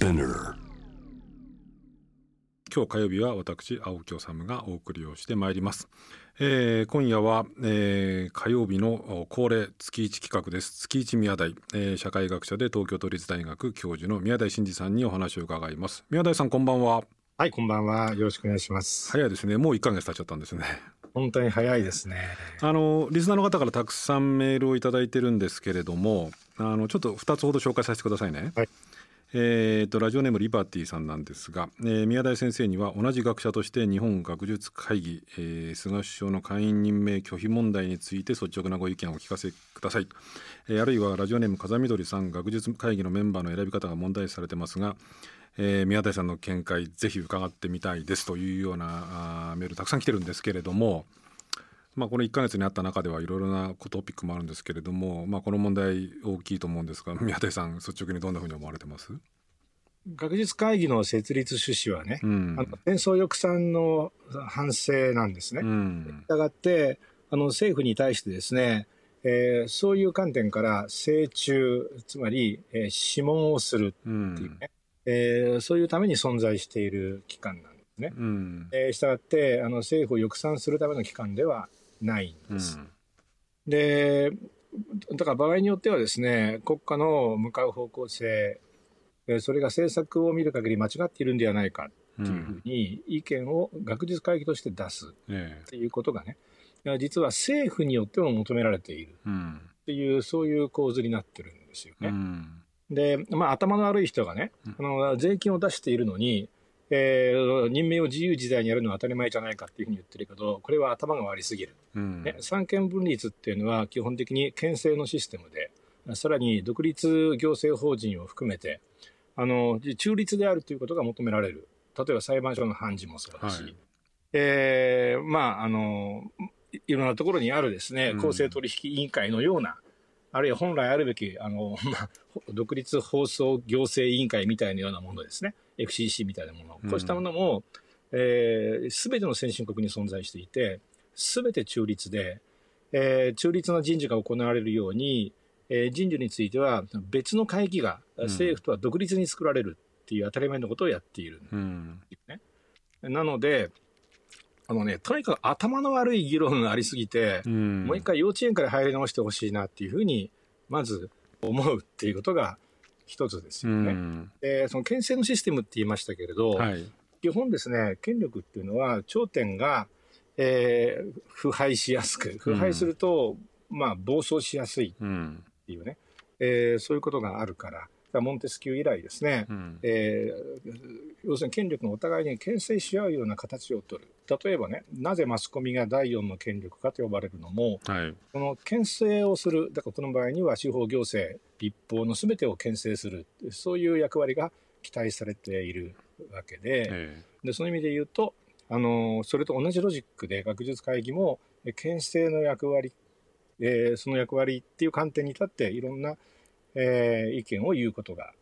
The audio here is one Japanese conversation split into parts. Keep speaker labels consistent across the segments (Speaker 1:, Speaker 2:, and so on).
Speaker 1: Spinner
Speaker 2: 今日火曜日は私青木治がお送りをしてまいります、えー、今夜は、えー、火曜日の恒例月一企画です。月一宮台、えー、社会学者で東京都立大学教授の宮台真司さんにお話を伺います。宮台さんこんばんは。
Speaker 3: はいこんばんは。よろしくお願いします。
Speaker 2: 早いですね。もう1ヶ月経っちゃったんですね。
Speaker 3: 本当に早いですね。
Speaker 2: あのリスナーの方からたくさんメールを頂いてるんですけれどもあのちょっと2つほど紹介させてくださいね、
Speaker 3: はい
Speaker 2: えーと、ラジオネームリバティさんなんですが、えー、宮台先生には同じ学者として日本学術会議、えー、菅首相の会員任命拒否問題について率直なご意見をお聞かせください、えー、あるいはラジオネーム風見鶏さん学術会議のメンバーの選び方が問題視されてますが、えー、宮台さんの見解ぜひ伺ってみたいですというようなあメールたくさん来てるんですけれどもまあ、この1か月にあった中ではいろいろなトピックもあるんですけれども、まあ、この問題大きいと思うんですが宮台さん率直にどんなふうに思われてます？
Speaker 3: 学術会議の設立趣旨はね、うん、あの戦争抑散の反省なんですね。したがってあの政府に対してですね、えー、そういう観点から請中つまり、えー、諮問をするっていうね、うん、えー、そういうために存在している機関なんですね。うん、えー、したがってあの政府を抑散するための機関ではないんです。うん、でだから場合によってはですね国家の向かう方向性それが政策を見る限り間違っているんではないかっていうふうに意見を学術会議として出すっていうことがね、実は政府によっても求められているっていう、そういう構図になってるんですよね。で、まあ、頭の悪い人がね、あの税金を出しているのに、えー、任命を自由自在にやるのは当たり前じゃないかっていうふうに言ってるけど、これは頭が悪すぎる。うん、ね、三権分立っていうのは基本的に憲政のシステムで、さらに独立行政法人を含めて、あの中立であるということが求められる。例えば裁判所の判事もそうだし、はい、えー、まあ、あの、いろんなところにあるですね、公正取引委員会のような、あるいは本来あるべき、あの、まあ、独立放送行政委員会みたいなようなものですね。FCC みたいなもの。こうしたものも、す、えー、べ、ての先進国に存在していて、すべて中立で、えー、中立な人事が行われるように、えー、人事については別の会議が政府とは独立に作られるっていう当たり前のことをやっている、うんね、なので、あのね、とにかく頭の悪い議論がありすぎて、うん、もう一回幼稚園から入り直してほしいなっていうふうに、まず思うっていうことが一つですよね。うん、で、その憲政のシステムって言いましたけれど、はい、基本ですね、権力っていうのは頂点が、えー、腐敗しやすく、腐敗すると、うん、まあ、暴走しやすいっていうね、えー、そういうことがあるから、モンテスキュー以来ですね、うん、えー、要するに権力がお互いに牽制し合うような形を取る。例えばね、なぜマスコミが第四の権力かと呼ばれるのも、はい、この牽制をする、だからこの場合には司法行政、立法のすべてを牽制する、そういう役割が期待されているわけで、でその意味で言うと、あのそれと同じロジックで学術会議も牽制の役割、えー、その役割っていう観点に立っていろんな、えー、意見を言うことが、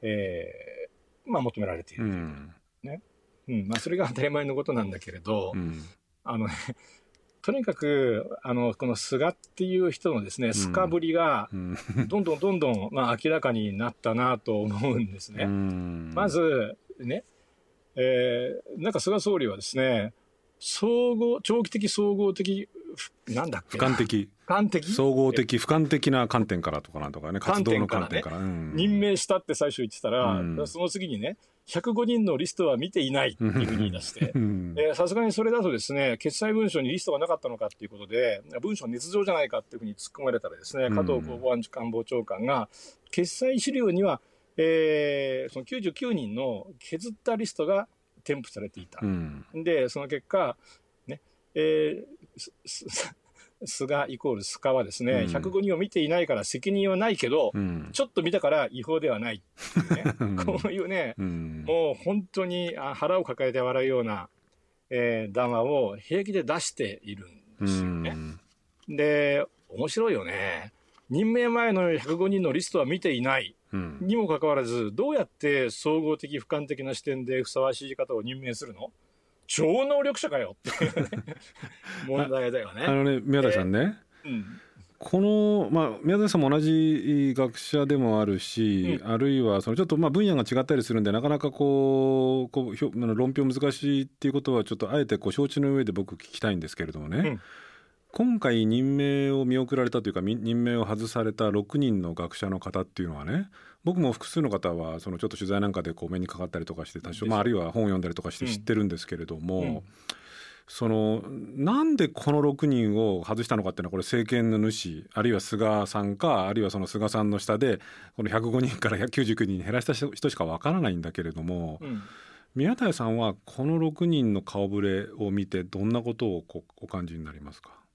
Speaker 3: えーまあ、求められている、うん、ねうんまあ、それが当たり前のことなんだけれど、うん、あのねとにかくあのこの菅っていう人のですねすかぶりがどんどんどんどん、まあ、明らかになったなと思うんですね。まずね、えー、なんか菅総理はですね総合長期的総合的なんだっけ
Speaker 2: 俯瞰的
Speaker 3: 俯瞰的？
Speaker 2: 総合的俯瞰的な観点からとかなんとかね活動の観点から、ねう
Speaker 3: ん、任命したって最初言ってたら、うん、その次にね105人のリストは見ていないっていうふうに言い出して。さすがにそれだとですね決裁文書にリストがなかったのかっていうことで文書捏造じゃないかっていうふうに突っ込まれたらですね加藤公房官房長官が決裁資料には、えー、その99人の削ったリストが添付されていた、うん、でその結果ねえー、菅イコール菅はですね、うん、105人を見ていないから責任はないけど、うん、ちょっと見たから違法ではないいうね、こういうね、うん、もう本当に腹を抱えて笑うような、えー、談話を平気で出しているんですよね。で、面白いよね。任命前の105人のリストは見ていない。にもかかわらず、どうやって総合的、俯瞰的な視点でふさわしい方を任命するの？超能力者かよっていう、ね、問題だよね。
Speaker 2: あのね、宮台さんね、えー。うん、この、まあ、宮崎さんも同じ学者でもあるし、うん、あるいはそのちょっとまあ分野が違ったりするんでなかなかこうこう論評難しいっていうことはちょっとあえてこう承知の上で僕聞きたいんですけれどもね、うん、今回任命を見送られたというか任命を外された6人の学者の方っていうのはね僕も複数の方はそのちょっと取材なんかでこう目にかかったりとかして多少、まあ、あるいは本を読んだりとかして知ってるんですけれども。うん。そのなんでこの6人を外したのかっていうのはこれ政権の主あるいは菅さんかあるいはその菅さんの下でこの105人から199人に減らした人しかわからないんだけれども、うん、宮台さんはこの6人の顔ぶれを見てどんなことをお感じになりますか？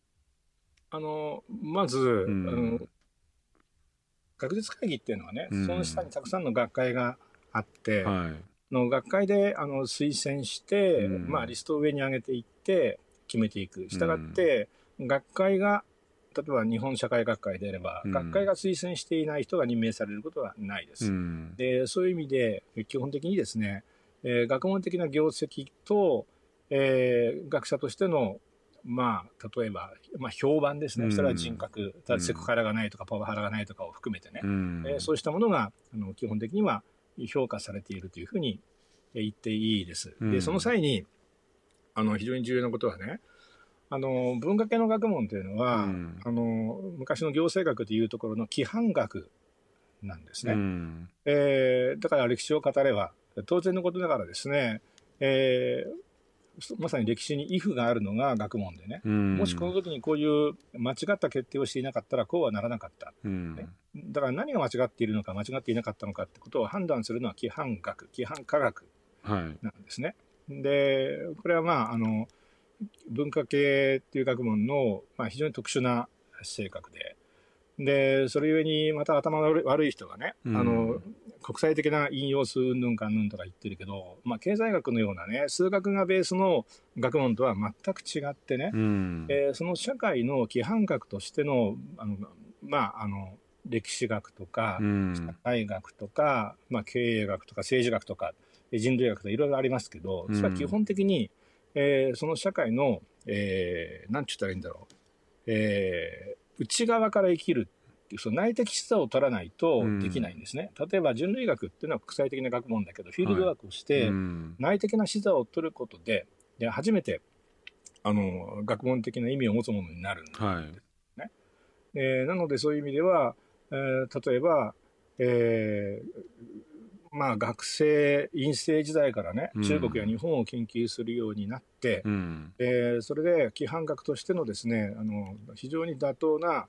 Speaker 3: あのまず、うん、あの学術会議っていうのはね、うん、その下にたくさんの学会があって、はい。の学会であの推薦して、うん、まあ、リストを上に上げていって決めていく。したがって、学会が例えば日本社会学会であれば、うん、学会が推薦していない人が任命されることはないです。うん、でそういう意味で、基本的にですね、えー、学問的な業績と、えー、学者としての、まあ、例えば、まあ、評判ですね、それは人格、うん、セクハラがないとか、パワハラがないとかを含めてね、うん、えー、そうしたものがあの基本的には評価されているというふうに言っていいです。で、その際に、あの、非常に重要なことはね、あの、文化系の学問というのは、うん、あの、昔の行政学でいうところの規範学なんですね。うん、えー、だから歴史を語れば、当然のことながらですね、えー、まさに歴史にイフがあるのが学問でね、うん、もしこの時にこういう間違った決定をしていなかったらこうはならなかった、うん、ね、だから何が間違っているのか間違っていなかったのかってことを判断するのは規範学規範科学なんですね。はい、でこれはまああの文化系っていう学問の、まあ、非常に特殊な性格ででそれゆえにまた頭の悪い人がね、うん、あの国際的な引用数うんぬんかんぬんとか言ってるけど、まあ、経済学のようなね数学がベースの学問とは全く違ってね、うん、えー、その社会の規範学としてのあの、まあ、あの歴史学とか、うん、社会学とか、まあ、経営学とか政治学とか人類学とかいろいろありますけどそれは基本的に、えー、その社会の、えー、なんて言ったらいいんだろう、えー、内側から生きるっていうその内的視座を取らないとできないんですね、うん、例えば人類学っていうのは国際的な学問だけどフィールドワークをして、内的な視座を取ることでで初めてあの学問的な意味を持つものになるんですね、はい。えー、なのでそういう意味では、えー、例えば、えー、まあ学生、院生時代からね、中国や日本を研究するようになって、うん、えー、それで規範学としてのですね、あの、非常に妥当な、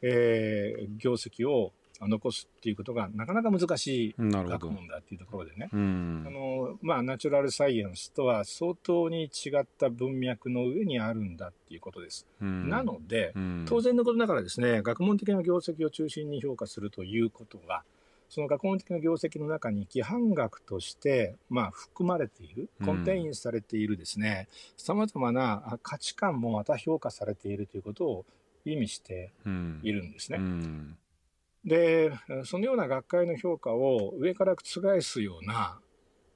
Speaker 3: えー、業績を残すっていうことがなかなか難しい学問だっていうところでね、あのまあ、ナチュラルサイエンスとは相当に違った文脈の上にあるんだっていうことです。なので、当然のことながらですね、学問的な業績を中心に評価するということは、その学問的な業績の中に規範学として、まあ、含まれている、コンテインされているですね、さまざまな価値観もまた評価されているということを意味しているんですね。うんうん。で、そのような学会の評価を上から覆すような、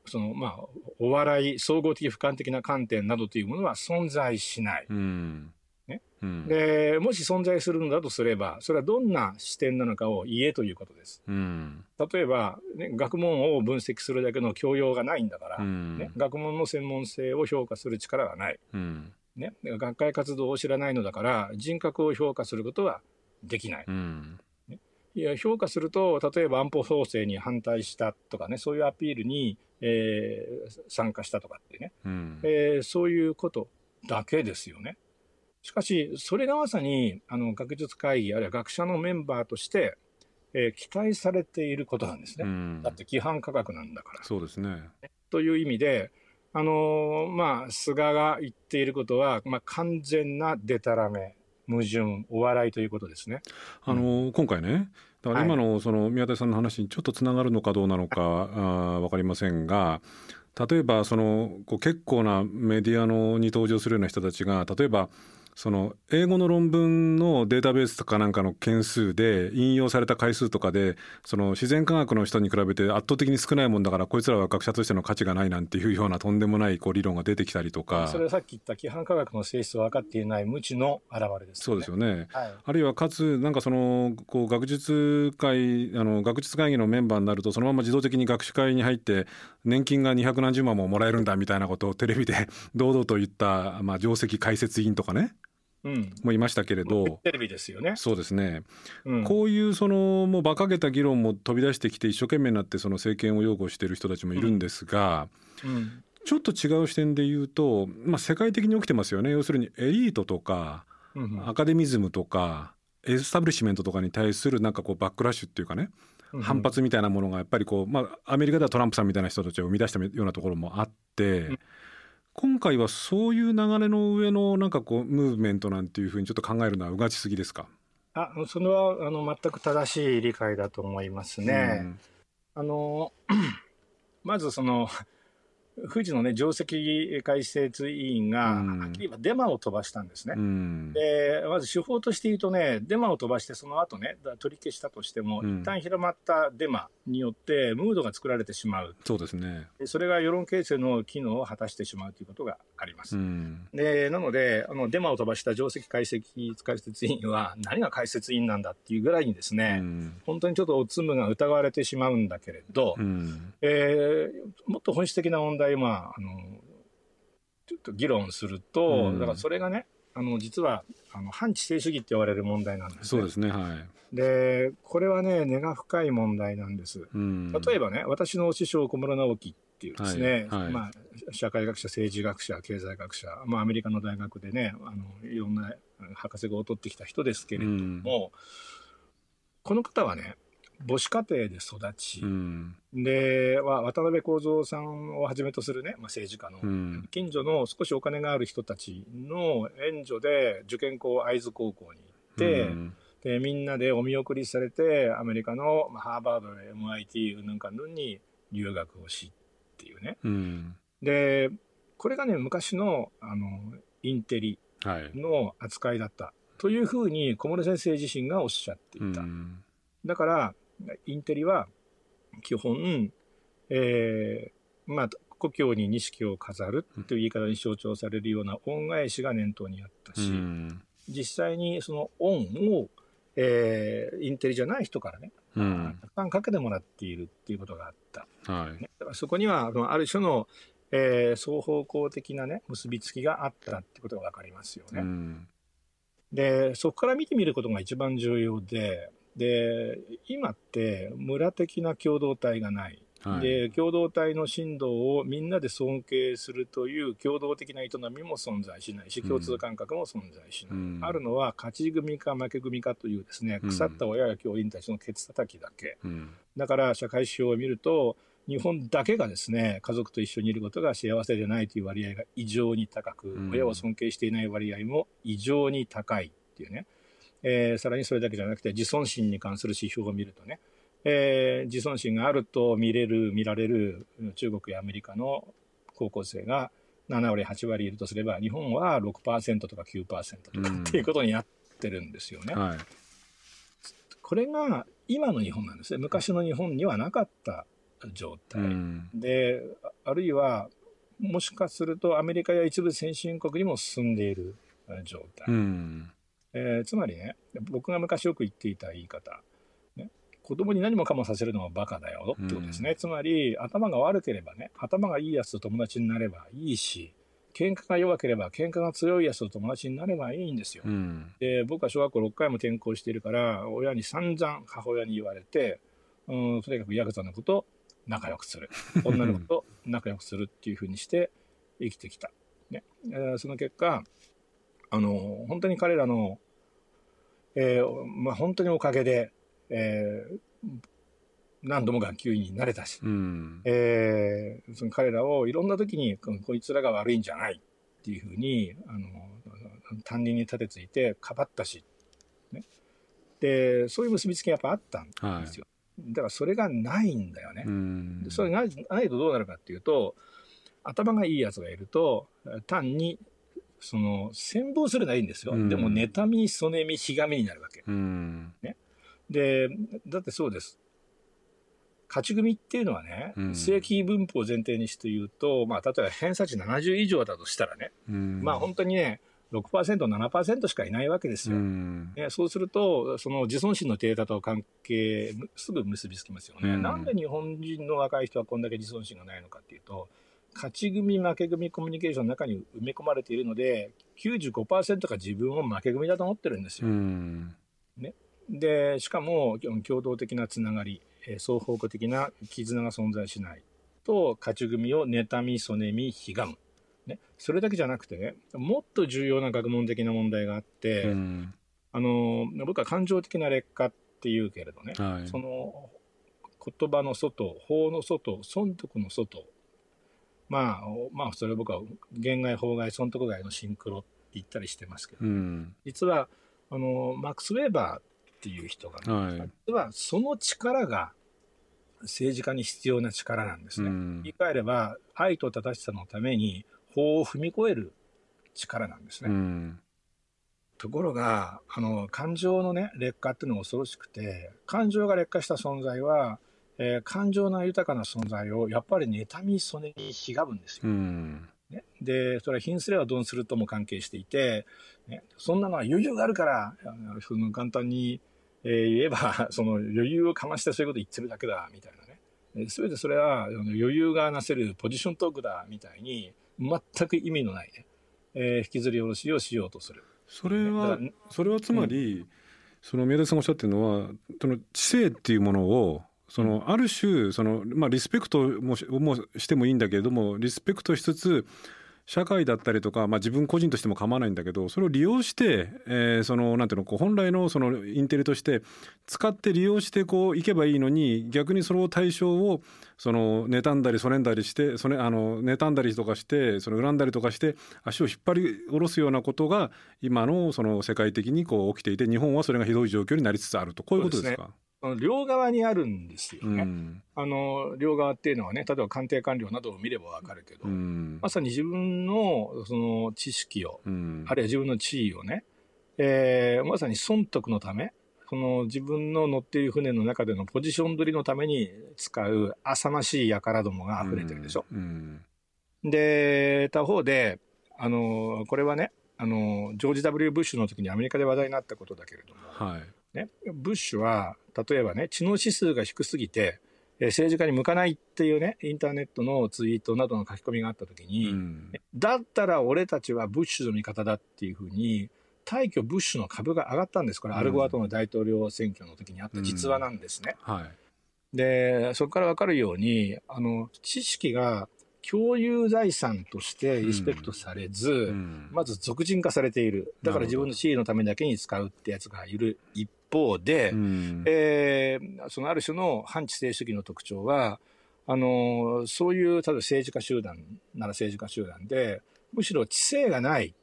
Speaker 3: その、まあ、お笑い、総合的俯瞰的な観点などというものは存在しない。うんね、うん、で、もし存在するのだとすれば、それはどんな視点なのかを言えということです。うん、例えば、ね、学問を分析するだけの教養がないんだから、うん、ね、学問の専門性を評価する力がない。うんね、学会活動を知らないのだから人格を評価することはできない。うんね、いや評価すると例えば安保法制に反対したとかねそういうアピールに、えー、参加したとかってね、うん、えー、そういうことだけですよね。しかしそれがまさにあの学術会議あるいは学者のメンバーとして、えー、期待されていることなんですね。うん、だって規範価格なんだから。
Speaker 2: そうですね
Speaker 3: という意味であのまあ、菅が言っていることは、まあ、完全なでたらめ、矛盾、お笑いということですね。
Speaker 2: あの、うん、今回ね、だから今のその宮田さんの話にちょっとつながるのかどうなのか、はい、あ分かりませんが、例えばそのこう結構なメディアのに登場するような人たちが、例えば、その英語の論文のデータベースとかなんかの件数で引用された回数とかでその自然科学の人に比べて圧倒的に少ないもんだからこいつらは学者としての価値がないなんていうようなとんでもないこう理論が出てきたりとか。
Speaker 3: それはさっき言った規範科学の性質を分かっていない無知の表れです、
Speaker 2: ね、そうですよね、はい、あるいはかつなんかそのこう学術会あの学術会議のメンバーになるとそのまま自動的に学習会に入って年金が二百何十万ももらえるんだみたいなことをテレビで堂々と言った、まあ、上席解説委員とかね。もいましたけれど、
Speaker 3: テレビですよね。
Speaker 2: そうですね、うん、こういうそのもう馬鹿げた議論も飛び出してきて一生懸命になってその政権を擁護している人たちもいるんですが、うん。うん、ちょっと違う視点で言うと、まあ、世界的に起きてますよね。要するにエリートとか、アカデミズムとかエスタブリッシュメントとかに対するなんかこうバックラッシュっていうかね反発みたいなものがやっぱりこう、まあ、アメリカではトランプさんみたいな人たちを生み出したようなところもあって、今回はそういう流れの上のなんかこうムーブメントなんていうふうにちょっと考えるのはうがちすぎですか？
Speaker 3: あそれはあの全く正しい理解だと思いますね。うん、あの まずその富士のね、上席解説委員が、はっきり言えばデマを飛ばしたんですね。うん、で、まず手法として言うとね、デマを飛ばして、その後ね、取り消したとしても、うん、一旦広まったデマによって、ムードが作られてしまう。
Speaker 2: そうですね。
Speaker 3: それが世論形成の機能を果たしてしまうということがあります。うん、で、なので、あの、デマを飛ばした上席解析解説委員は、何が解説委員なんだっていうぐらいにですね、本当にちょっとおつむが疑われてしまうんだけれど、えー、もっと本質的な問題題、まあ、あの、ちょっと議論すると、うん、だからそれがね、あの、実は、あの、反知性主義って言われる問題なんです、ね、
Speaker 2: そうですね、はい。
Speaker 3: で、これはね、根が深い問題なんです。うん、例えばね、私の師匠、小室直樹っていうですね、はいはい、まあ、社会学者、政治学者、経済学者、まあ、アメリカの大学でね、あの、いろんな博士号を取ってきた人ですけれども、うん、この方はね、母子家庭で育ち、うん、で、渡辺幸三さんをはじめとするね、まあ、政治家の、近所の少しお金がある人たちの援助で受験校会津高校に行って、うん、で、みんなでお見送りされて、アメリカの、まあ、ハーバード、MIT、うんぬんかんぬんに留学をしっていうね。うん、で、これがね、昔の、あの、インテリの扱いだった。というふうに小室先生自身がおっしゃっていた。だから、インテリは基本、えー、まあ、故郷に錦を飾るという言い方に象徴されるような恩返しが念頭にあったし、うん、実際にその恩を、えー、インテリじゃない人からね、うん、たくさんかけてもらっているっていうことがあった。はい、だからそこには、ある種の、えー、双方向的なね、結びつきがあったってことがわかりますよね。うん、で、そこから見てみることが一番重要で、で、今って村的な共同体がない。はい、で共同体の振動をみんなで尊敬するという共同的な営みも存在しないし共通感覚も存在しない、うん、あるのは勝ち組か負け組かというですね腐った親や教員たちのケツ叩きだけ、うん、だから社会指標を見ると日本だけがですね家族と一緒にいることが幸せでないという割合が異常に高く、うん、親を尊敬していない割合も異常に高いっていうねえー、さらにそれだけじゃなくて自尊心に関する指標を見るとね、えー、自尊心があると見れる見られる中国やアメリカの高校生が7割8割いるとすれば日本は6%とか9%とかっていうことになってるんですよね。うんはい、これが今の日本なんですね。昔の日本にはなかった状態、うん、であるいはもしかするとアメリカや一部先進国にも進んでいる状態、うんえー、つまりね、僕が昔よく言っていた言い方、ね、子供に何もかもさせるのはバカだよってことですね。うん、つまり、頭が悪ければね、頭がいいやつと友達になればいいし、喧嘩が弱ければ喧嘩が強いやつと友達になればいいんですよ。うん、で、僕は小学校6回も転校しているから、親に散々母親に言われて、うん、とにかくヤクザのこと仲良くする。女の子と 仲良くするっていうふうにして生きてきた。ね。えー、その結果、あの、本当に彼らのえー、まあ、本当におかげで、えー、何度も学級委員になれたし、うん、えー、その彼らをいろんな時にこいつらが悪いんじゃないっていうふうにあの担任に立てついてかばったし、ね、でそういう結びつきがやっぱあったんですよ、はい、だからそれがないんだよね、うん、それがないとどうなるかっていうと頭がいいやつがいると単にその、戦望するのはいいんですよ。うん、でも、妬み、そねみ、ひがみになるわけ。うん、ね。で、だってそうです。勝ち組っていうのはね、うん、正規分布を前提にして言うと、まあ、例えば偏差値70以上だとしたらね、うん、まあ本当にね、6%、7%しかいないわけですよ。うん、ね、そうすると、その自尊心のデータと関係、すぐ結びつきますよね、うん、なんで日本人の若い人はこんだけ自尊心がないのかっていうと、勝ち組、負け組コミュニケーションの中に埋め込まれているので、95%が自分を負け組だと思ってるんですよ。うん、ね、で、しかも、共同的なつながり、双方向的な絆が存在しない。と、勝ち組を妬み、そねみ、ひがむ。ね、それだけじゃなくてね、もっと重要な学問的な問題があって、うん、あの僕は感情的な劣化っていうけれどね、はい、その言葉の外、法の外、損得の外、まあ、まあ、それ僕は言外、法外、損得外のシンクロって言ったりしてますけど、うん、実はあのマックス・ウェーバーっていう人が、ね、はい、実はその力が政治家に必要な力なんですね。うん、言い換えれば、愛と正しさのために法を踏み越える力なんですね。うん、ところが、あの、感情のね、劣化っていうのが恐ろしくて、感情が劣化した存在は、えー、感情の豊かな存在をやっぱり妬み、そねにひがむんですよ。うん、ね、で、それは貧すればどんするとも関係していて、ね、そんなのは余裕があるから、その簡単に、えー、言えば、その余裕をかましてそういうこと言ってるだけだ、みたいなね。すべてそれは余裕がなせるポジショントークだ、みたいに、全く意味のないね、えー、引きずり下ろしをしようとする。
Speaker 2: それは、それはつまり、うん、その宮田さんがおっしゃってるのは、その知性っていうものを、そのある種その、まあ、リスペクトももしてもいいんだけれどもリスペクトしつつ社会だったりとか、まあ、自分個人としても構わないんだけどそれを利用して、えー、そのなんていうのこう本来のそのインテリとして使って利用してこういけばいいのに逆にその対象をその妬んだりそねんだりしてそれあの妬んだりとかしてその恨んだりとかして足を引っ張り下ろすようなことが今のその世界的にこう起きていて日本はそれがひどい状況になりつつあると。こういうことですか？
Speaker 3: 両側にあるんですよね、うん、あの両側っていうのはね、例えば官邸官僚などを見ればわかるけど、うん、まさに自分のその知識を、うん、あるいは自分の地位をね、えー、まさに損得のため、その自分の乗っている船の中でのポジション取りのために使う浅ましい輩どもが溢れてるでしょ。で、他方で、あのこれはねあの、ジョージ・ W. ブッシュの時にアメリカで話題になったことだけれども、はいね、ブッシュは例えばね、知能指数が低すぎて、え政治家に向かないっていうね、インターネットのツイートなどの書き込みがあったときに、うん、だったら俺たちはブッシュの味方だっていうふうに、大挙ブッシュの株が上がったんです。これ、アルゴアとの大統領選挙の時にあった実話なんですね。うんはい、で、そこからわかるように、あの、知識が共有財産としてリスペクトされず、うん、まず俗人化されている。だから自分の地位のためだけに使うってやつがいる。一方で、うん、えー、そのある種の反知性主義の特徴は、あの、そういう、例えば政治家集団なら政治家集団で、むしろ知性がない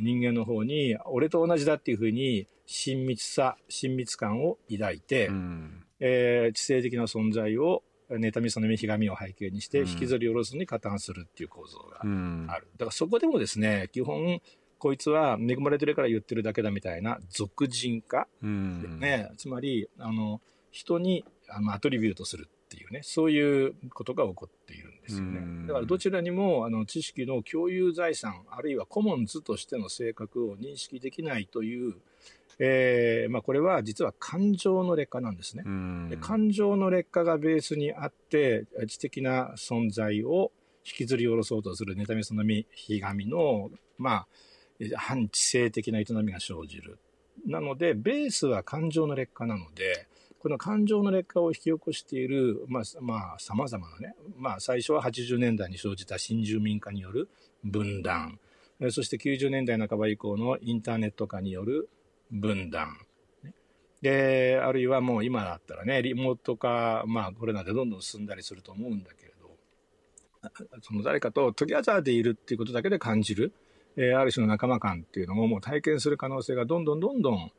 Speaker 3: 人間の方に、俺と同じだっていうふうに親密さ、親密感を抱いて、うん、えー、知性的な存在を妬みそのみひがみを背景にして引きずり下ろすに加担するっていう構造がある。うん、だからそこでもですね、基本こいつは恵まれてるから言ってるだけだみたいな俗人化、ね、つまりあの人にあのアトリビュートするっていうね。そういうことが起こっているんですよね。だからどちらにもあの知識の共有財産あるいはコモンズとしての性格を認識できないという、えーまあ、これは実は感情の劣化なんですね。で感情の劣化がベースにあって知的な存在を引きずり下ろそうとする妬みそのみひがみのまあ反知性的な営みが生じる。なので、ベースは感情の劣化なので、この感情の劣化を引き起こしている、まあ、まあ、様々なね、まあ、最初は80年代に生じた新住民化による分断、そして90年代半ば以降のインターネット化による分断。で、あるいはもう今だったらね、リモート化、まあ、コロナでどんどん進んだりすると思うんだけれど、その誰かとトギャザーでいるっていうことだけで感じる。えー、ある種の仲間感っていうのをもう体験する可能性がどんどんどんどん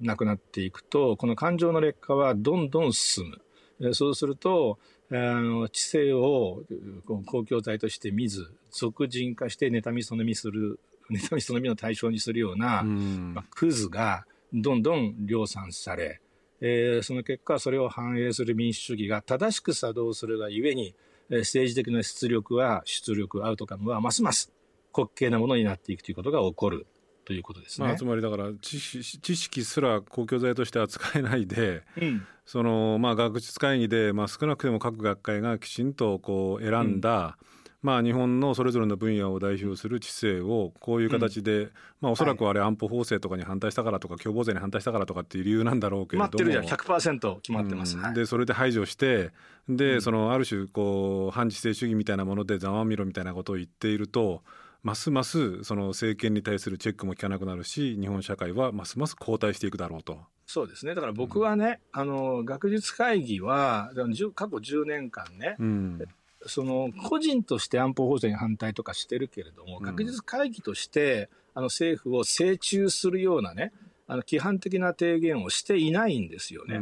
Speaker 3: なくなっていくと、この感情の劣化はどんどん進む。えー、そうすると、あの知性を公共財として見ず、俗人化して妬みそねみする妬みそのみの対象にするような、まあ、クズがどんどん量産され、えー、その結果、それを反映する民主主義が正しく作動するがゆえに、えー、政治的な出力は、出力、アウトカムはますます滑稽なものになっていくということが起こるということですね。ま
Speaker 2: あ、つまりだから知識すら公共財として扱えないで、うん、そのまあ、学術会議で、まあ、少なくても各学会がきちんとこう選んだ、うん。まあ、日本のそれぞれの分野を代表する知性をこういう形で、うん、まあ、おそらくあれ安保法制とかに反対したからとか共謀税に反対したからとかっていう理由なんだろうけれども決まってるじゃん100%
Speaker 3: 決まってます、
Speaker 2: うん、でそれで排除してで、そのある種こう反知性主義みたいなものでざまみろみたいなことを言っているとますますその政権に対するチェックも効かなくなるし日本社会はますます後退していくだろうと。
Speaker 3: そうですねだから僕はね、うん、あの学術会議は過去10年間ね、うん、その個人として安保法制に反対とかしてるけれども、学術会議として、あの政府を請求するようなね、あの規範的な提言をしていないんですよね。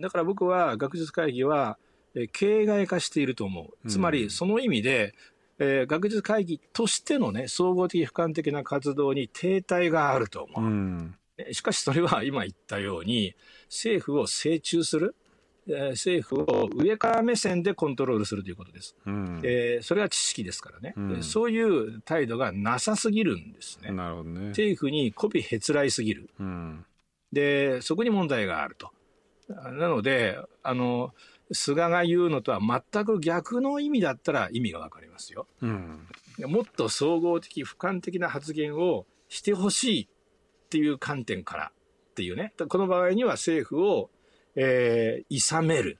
Speaker 3: だから僕は学術会議は、え形骸化していると思う。つまり、その意味で、えー、学術会議としてのね、総合的俯瞰的な活動に停滞があると思う。うん、しかしそれは今言ったように、政府を請求する、政府を上から目線でコントロールするということです。うん、えー、それは知識ですからね、うん、そういう態度がなさすぎるんですね。
Speaker 2: なるほどね
Speaker 3: 政府に媚びへつらいすぎる、うん、で、そこに問題があると。なので、あの、菅が言うのとは全く逆の意味だったら意味がわかりますよ、うん。もっと総合的、俯瞰的な発言をしてほしいっていう観点からっていうね。この場合には政府をえー、諌める。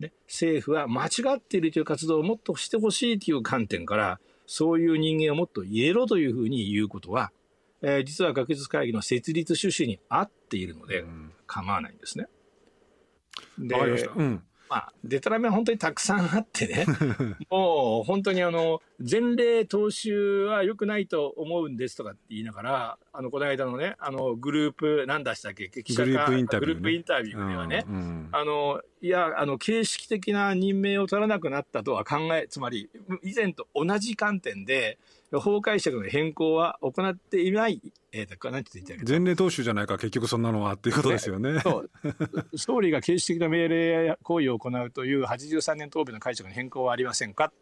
Speaker 3: ね、政府は間違っているという活動をもっとしてほしいという観点から、そういう人間をもっと言えろというふうに言うことは、えー、実は学術会議の設立趣旨に合っているので、構わないんですね。
Speaker 2: で、うん、
Speaker 3: まあ、デタラメは本当にたくさんあってね、もう本当にあの、前例踏襲は良くないと思うんですとかって言いながら、あの、この間のね、あの、グループ、なんだしたっけ、
Speaker 2: 記者グループインタビュー、
Speaker 3: ね、グループインタビューではね、うんうん、あの、いや、あの、形式的な任命を取らなくなったとは考え、つまり、以前と同じ観点で、法解釈の変更は行っていない、えー、なんて言って
Speaker 2: 前例踏襲じゃないか、結局そんなのはっていうことですよね。ねそ
Speaker 3: う。総理が形式的な命令や行為を行うという83年答弁の解釈の変更はありませんか？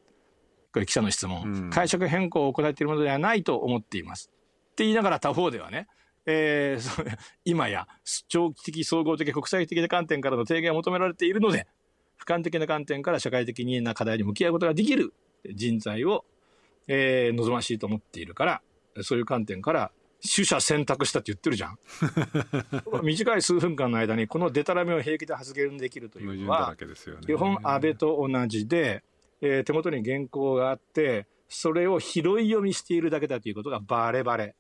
Speaker 3: これ記者の質問、うん、解釈変更を行っているものではないと思っています。って言いながら他方ではね、えー、今や長期的、総合的、国際的な観点からの提言を求められているので、俯瞰的な観点から社会的な課題に向き合うことができる。人材をえー、望ましいと思っているから、そういう観点から、取捨選択したって言ってるじゃん。短い数分間の間に、このデタラメを平気で発言できるというのは、基本安倍と同じで、えー、手元に原稿があって、それを拾い読みしているだけだということがバレバレ。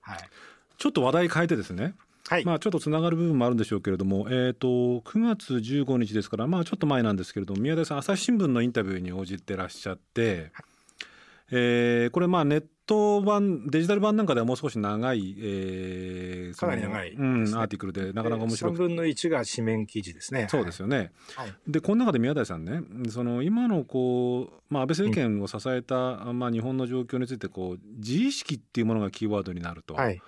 Speaker 3: はい。
Speaker 2: ちょっと話題変えてですね。はい、まあちょっとつながる部分もあるんでしょうけれども、えーと、9月15日ですから、まあ、ちょっと前なんですけれども宮台さん朝日新聞のインタビューに応じてらっしゃって、はいえー、これまあネット版デジタル版なんかではもう少し長い、
Speaker 3: えー、かなり長い、
Speaker 2: うん、アーティクルでなかなか面白
Speaker 3: くて3分の1が紙面記事ですね。
Speaker 2: そうですよね、はい、でこの中で宮台さんねその今のこう、まあ、安倍政権を支えた、うん、まあ、日本の状況についてこう自意識っていうものがキーワードになると。はい。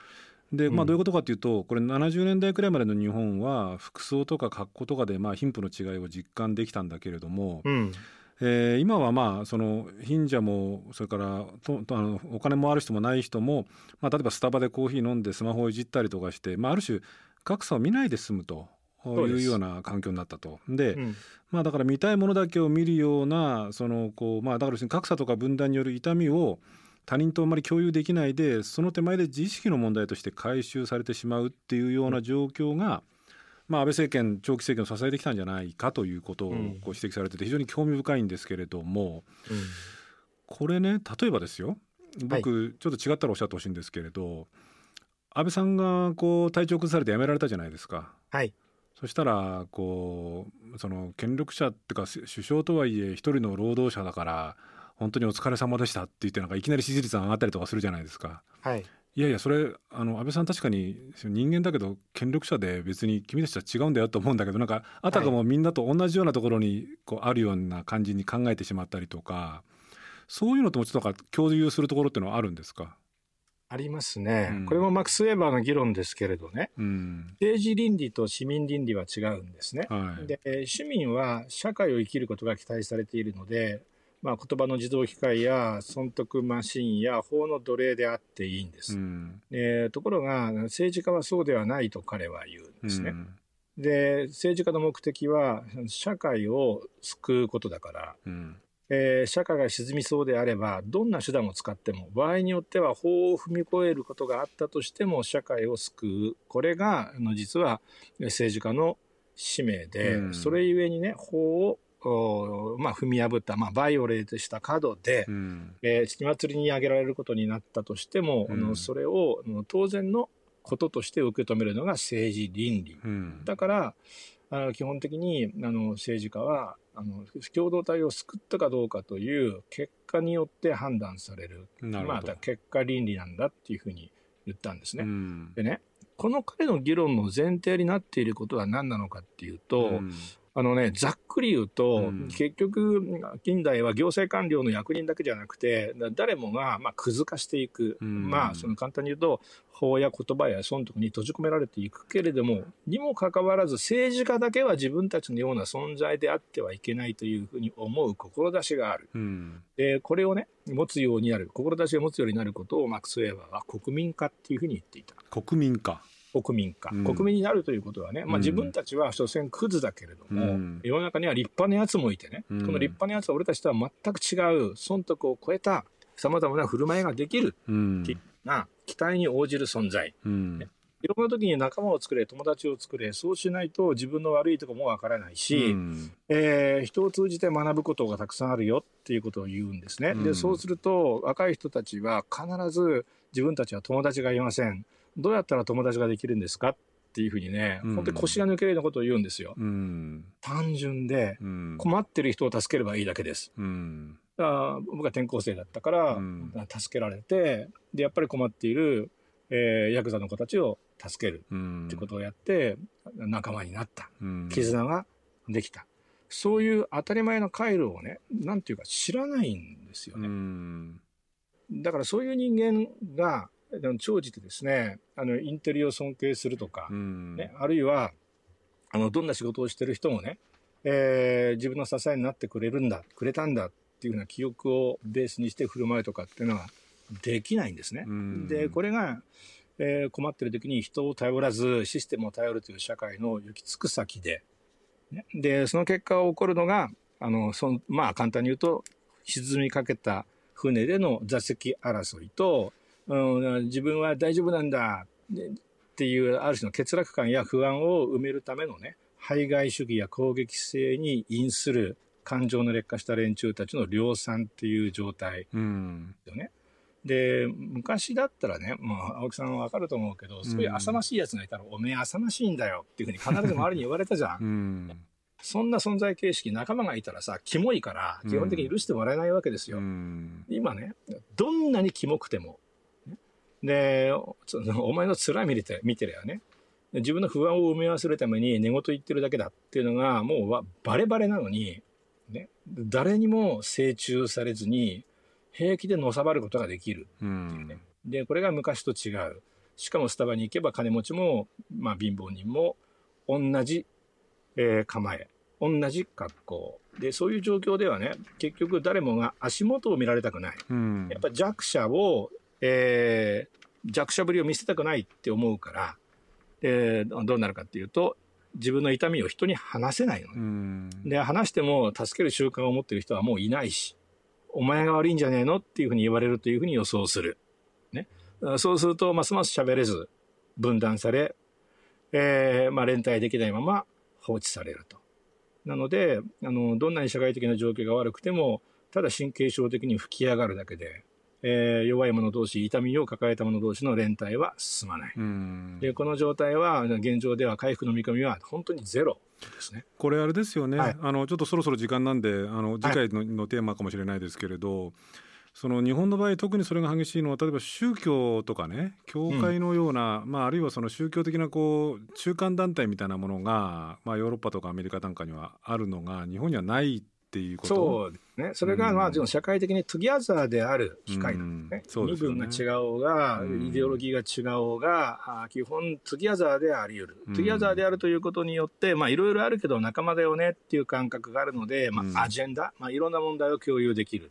Speaker 2: でまあ、どういうことかというと、これ70年代くらいまでの日本は服装とか格好とかでまあ貧富の違いを実感できたんだけれども、うんえー、今はまあその貧者もそれからととあのお金もある人もない人も、まあ、例えばスタバでコーヒー飲んでスマホをいじったりとかして、まあ、ある種格差を見ないで済むというような環境になったと。で、うん、まあ、だから見たいものだけを見るようなそのこう、まあ、だから格差とか分断による痛みを他人とあまり共有できないでその手前で自意識の問題として回収されてしまうっていうような状況が、まあ、安倍政権、長期政権を支えてきたんじゃないかということをこう指摘されてて、非常に興味深いんですけれども、うん、これね、例えばですよ、僕、ちょっと違ったらおっしゃってほしいんですけれど、安倍さんがこう体調崩されて辞められたじゃないですか。
Speaker 3: はい、
Speaker 2: そしたらこうその権力者っていうか首相とはいえ一人の労働者だから本当にお疲れ様でしたって言ってなんかいきなり支持率が上がったりとかするじゃないですか。
Speaker 3: はい、
Speaker 2: いやいやそれあの安倍さん確かに人間だけど権力者で別に君たちは違うんだよと思うんだけどなんかあたかもみんなと同じようなところにこうあるような感じに考えてしまったりとかそういうのともちょっと共有するところっていうのはあるんですか？
Speaker 3: ありますね、うん、これもマックス・ウェーバーの議論ですけれどね、うん、政治倫理と市民倫理は違うんですね、はい、で市民は社会を生きることが期待されているので、まあ、言葉の自動機械や損得マシンや法の奴隷であっていいんです、うん、えところが政治家はそうではないと彼は言うんですね、で政治家の目的は社会を救うことだから、えー、社会が沈みそうであれば、どんな手段を使っても、場合によっては法を踏み越えることがあったとしても、社会を救う。これが、あの実は政治家の使命で、うん、それゆえにね、法をまあ、踏み破った、まあ、バイオレートした角で、うん、えー、月祭りに挙げられることになったとしても、うん、あのそれを当然のこととして受け止めるのが政治倫理。うん、だから、あ基本的にあの政治家はあの共同体を救ったかどうかという結果によって判断される、まあ、結果倫理なんだっていうふうに言ったんですね。うん、でね、この彼の議論の前提になっていることは何なのかっていうと、うん、あのね、ざっくり言うと、うん、結局、近代は行政官僚の役人だけじゃなくて、誰もが、まあ、くず化していく。うん、まあ、その簡単に言うと、法や言葉や損得に閉じ込められていくけれども、にもかかわらず、政治家だけは自分たちのような存在であってはいけないというふうに思う志がある。うん、で、これをね、持つようになる、志を持つようになることをマックス・ウェーバーは国民化っていうふうに言っていた。
Speaker 2: 国民化
Speaker 3: 国民化、うん、国民になるということはね、まあ、自分たちは所詮クズだけれども、うん、世の中には立派なやつもいてね、うん、この立派なやつは俺たちとは全く違う、損得を超えたさまざまな振る舞いができるな期待に応じる存在。ね。いろんな時に仲間を作れ、友達を作れ、そうしないと自分の悪いところもわからないし、うん、えー、人を通じて学ぶことがたくさんあるよっていうことを言うんですね。うん、で、そうすると若い人たちは必ず自分たちは友達がいません。どうやったら友達ができるんですか？っていうふうにね、うん、本当に腰が抜けるようなことを言うんですよ。うん、単純で、困ってる人を助ければいいだけです。うん、だ僕は転校生だったから、助けられて、で、やっぱり困っている、えー、ヤクザの子たちを助けるってことをやって、仲間になった。絆ができた。そういう当たり前の回路をね、なんていうか知らないんですよね。だからそういう人間が、長じてですね、あの、インテリを尊敬するとか、ね、あるいは、あの、どんな仕事をしてる人もね、えー、自分の支えになってくれるんだ、くれたんだっていうような記憶をベースにして振る舞いとかっていうのはできないんですね。で、これが、えー、困ってる時に人を頼らずシステムを頼るという社会の行き着く先で、ね、で、その結果起こるのが、あの、その、まあ簡単に言うと、沈みかけた船での座席争いと、うん、自分は大丈夫なんだっていうある種の欠落感や不安を埋めるためのね、排外主義や攻撃性に因する感情の劣化した連中たちの量産っていう状態よね。うんで、昔だったらね、もう青木さんはわかると思うけど、そういう浅ましい奴がいたら、おめえ浅ましいんだよっていうふうに必ず周りに言われたじゃん。うん、そんな存在形式、仲間がいたらさ、キモいから、基本的に許してもらえないわけですよ。うん、今ね、どんなにキモくても、で、お前の面見れて、見てりゃね、自分の不安を埋め合わせるために寝言言ってるだけだっていうのが、もうバレバレなのに、ね、誰にも精中されずに、平気でのさばることができるっていうね。うん、で、これが昔と違う。しかもスタバに行けば金持ちも、まあ貧乏人も同じ、えー、構え、同じ格好。で、そういう状況ではね、結局誰もが足元を見られたくない。うん、やっぱ弱者をえー、弱者ぶりを見せたくないって思うから、えー、どうなるかっていうと、自分の痛みを人に話せないの、で、話しても助ける習慣を持ってる人はもういないし、お前が悪いんじゃねえのっていうふうに言われるというふうに予想する。ね。そうすると、ますます喋れず、分断され、えー、まあ、連帯できないまま放置されると。なので、あの、どんなに社会的な状況が悪くても、ただ神経症的に吹き上がるだけで、えー、弱い者同士、痛みを抱えた者同士の連帯は進まない。でこの状態は、現状では回復の見込みは本当にゼロですね。
Speaker 2: これあれですよね、はい、あのちょっとそろそろ時間なんで、あの次回の,、のテーマかもしれないですけれど、その日本の場合特にそれが激しいのは例えば宗教とかね教会のような、うん、まあ、あるいはその宗教的なこう中間団体みたいなものが、まあ、ヨーロッパとかアメリカなんかにはあるのが日本にはないっていうこと？
Speaker 3: そうですね。それが、まあ、社会的に together である機会なんですね。身分が違おうが、イデオロギーが違おうが、基本 together であり得る。 together であるということによって、まあ、いろいろあるけど仲間だよねっていう感覚があるので、まあ、アジェンダ、まあ、いろんな問題を共有できる。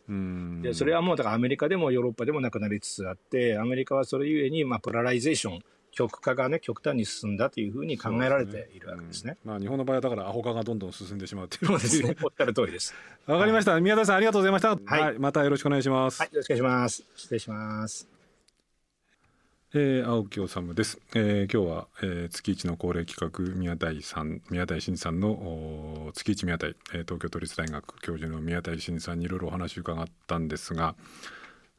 Speaker 3: で、それはもう、だからアメリカでもヨーロッパでもなくなりつつあって、アメリカはそれゆえに、まあ、 polarization、極化がね極端に進んだというふうに考えられているわけですね。す
Speaker 2: ねうん、まあ日本の場合はだからアホ化がどんどん進んでしまうという。
Speaker 3: そうですね。おっしゃる通りです。
Speaker 2: わかりました、はい、宮田さんありがとうございました。はい、はい、またよろしくお願いします。
Speaker 3: はい、よろしくお願いします。失礼します。
Speaker 2: えー、青木理です、えー、今日は、えー、月一の恒例企画宮台さん宮台真司さんの月一宮台、えー、東京都立大学教授の宮台真司さんにいろいろお話を伺ったんですが、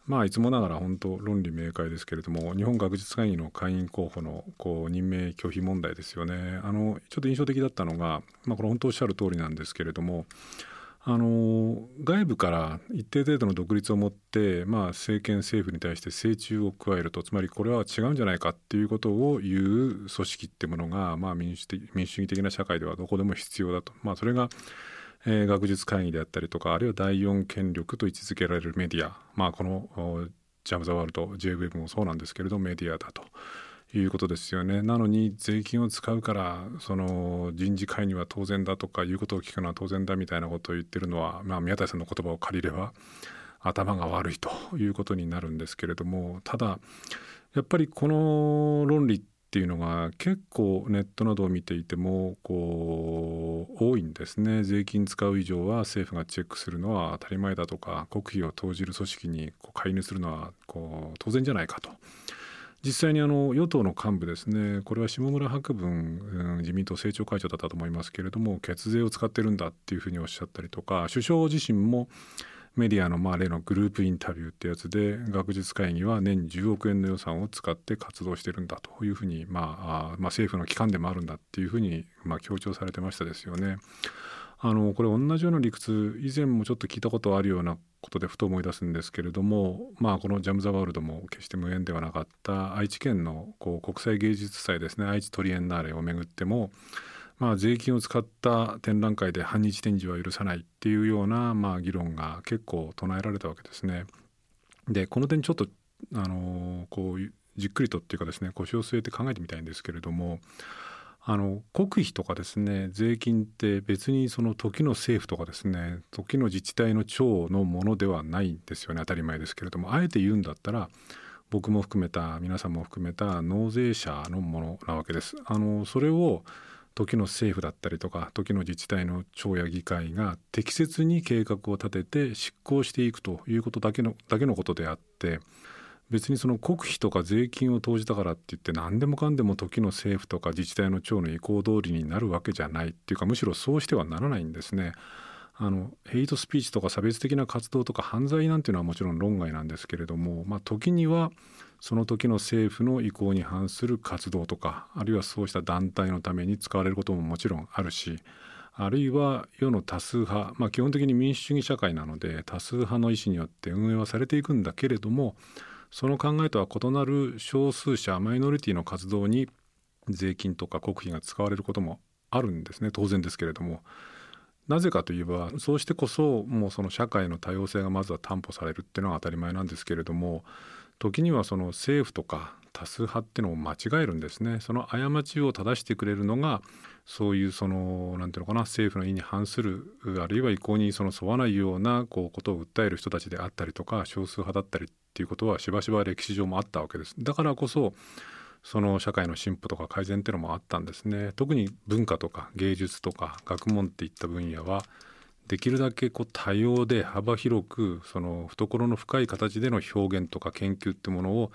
Speaker 2: まあいつもながら本当論理明快ですけれども日本学術会議の会員候補のこう任命拒否問題ですよね。あのちょっと印象的だったのが、まあ、これ本当おっしゃる通りなんですけれどもあの外部から一定程度の独立を持って、まあ、政権政府に対して請求を加えるとつまりこれは違うんじゃないかっていうことを言う組織ってものが、まあ、民主的民主主義的な社会ではどこでも必要だと、まあ、それがえー、学術会議であったりとかあるいは第四権力と位置づけられるメディア、まあ、このジャム・ザ・ワールド JWEB もそうなんですけれどメディアだということですよね。なのに税金を使うからその人事会議は当然だとかいうことを聞くのは当然だみたいなことを言ってるのは、まあ、宮台さんの言葉を借りれば頭が悪いということになるんですけれどもただやっぱりこの論理っていうのが結構ネットなどを見ていてもこう多いんですね税金使う以上は政府がチェックするのは当たり前だとか国費を投じる組織にこう介入するのはこう当然じゃないかと。実際にあの与党の幹部ですねこれは下村博文、自民党政調会長だったと思いますけれども血税を使ってるんだっていうふうにおっしゃったりとか首相自身もメディアのまあ例のグループインタビューってやつで学術会議は年10億円の予算を使って活動してるんだというふうに、まあ、あまあ政府の機関でもあるんだっていうふうにまあ強調されてましたですよね。あのこれ同じような理屈以前もちょっと聞いたことあるようなことでふと思い出すんですけれども、まあ、このジャム・ザ・ワールドも決して無縁ではなかった愛知県のこう国際芸術祭ですね愛知トリエンナーレをめぐってもまあ、税金を使った展覧会で反日展示は許さないっていうような、まあ、議論が結構唱えられたわけですね。でこの点ちょっとあのこうじっくりとっていうかですね腰を据えて考えてみたいんですけれどもあの国費とかですね税金って別にその時の政府とかですね時の自治体の長のものではないんですよね当たり前ですけれどもあえて言うんだったら僕も含めた皆さんも含めた納税者のものなわけです。あのそれを時の政府だったりとか時の自治体の庁や議会が適切に計画を立てて執行していくということだけのだけのことであって別にその国費とか税金を投じたからって言って何でもかんでも時の政府とか自治体の長の意向通りになるわけじゃないっていうかむしろそうしてはならないんですね。あのヘイトスピーチとか差別的な活動とか犯罪なんていうのはもちろん論外なんですけれども、まあ、時にはその時の政府の意向に反する活動とかあるいはそうした団体のために使われることももちろんあるしあるいは世の多数派、まあ、基本的に民主主義社会なので多数派の意思によって運営はされていくんだけれどもその考えとは異なる少数者マイノリティの活動に税金とか国費が使われることもあるんですね当然ですけれども。なぜかといえばそうしてこそもうその社会の多様性がまずは担保されるっていうのは当たり前なんですけれども時にはその政府とか多数派っていうのを間違えるんですね。その過ちを正してくれるのがそういうその何て言うのかな政府の意に反するあるいは意向にその沿わないようなこうことを訴える人たちであったりとか少数派だったりっていうことはしばしば歴史上もあったわけです。だからこそその社会の進歩とか改善っていうのもあったんですね特に文化とか芸術とか学問っていった分野はできるだけこう多様で幅広くその懐の深い形での表現とか研究ってものを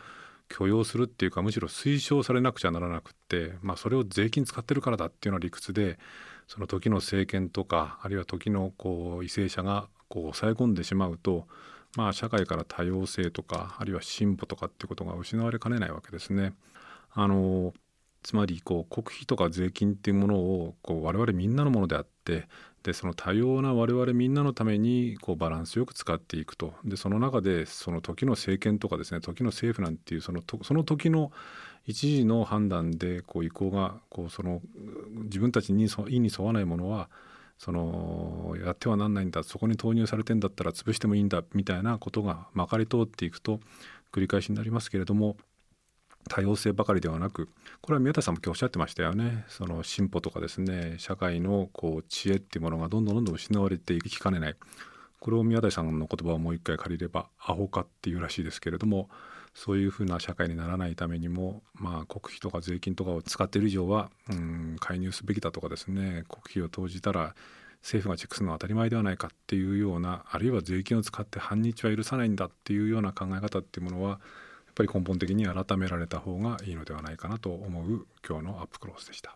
Speaker 2: 許容するっていうかむしろ推奨されなくちゃならなくって、まあ、それを税金使ってるからだっていうような理屈でその時の政権とかあるいは時のこう為政者がこう抑え込んでしまうと、まあ、社会から多様性とかあるいは進歩とかってことが失われかねないわけですね。あのつまりこう国費とか税金っていうものをこう我々みんなのものであってでその多様な我々みんなのためにこうバランスよく使っていくと。でその中でその時の政権とかですね時の政府なんていうそのその時の一時の判断でこう意向がこうその自分たちに意に沿わないものはそのやってはなんないんだそこに投入されてんだったら潰してもいいんだみたいなことがまかり通っていくと繰り返しになりますけれども多様性ばかりではなくこれは宮田さんも今日おっしゃってましたよね。その進歩とかですね社会のこう知恵っていうものがどんどんどんどん失われていきかねない。これを宮台さんの言葉をもう一回借りればアホかっていうらしいですけれどもそういうふうな社会にならないためにも、まあ、国費とか税金とかを使っている以上は、うん、介入すべきだとかですね国費を投じたら政府がチェックするのは当たり前ではないかっていうようなあるいは税金を使って反日は許さないんだっていうような考え方っていうものはぱり根本的に改められた方がいいのではないかなと思う今日のアップクロースでした。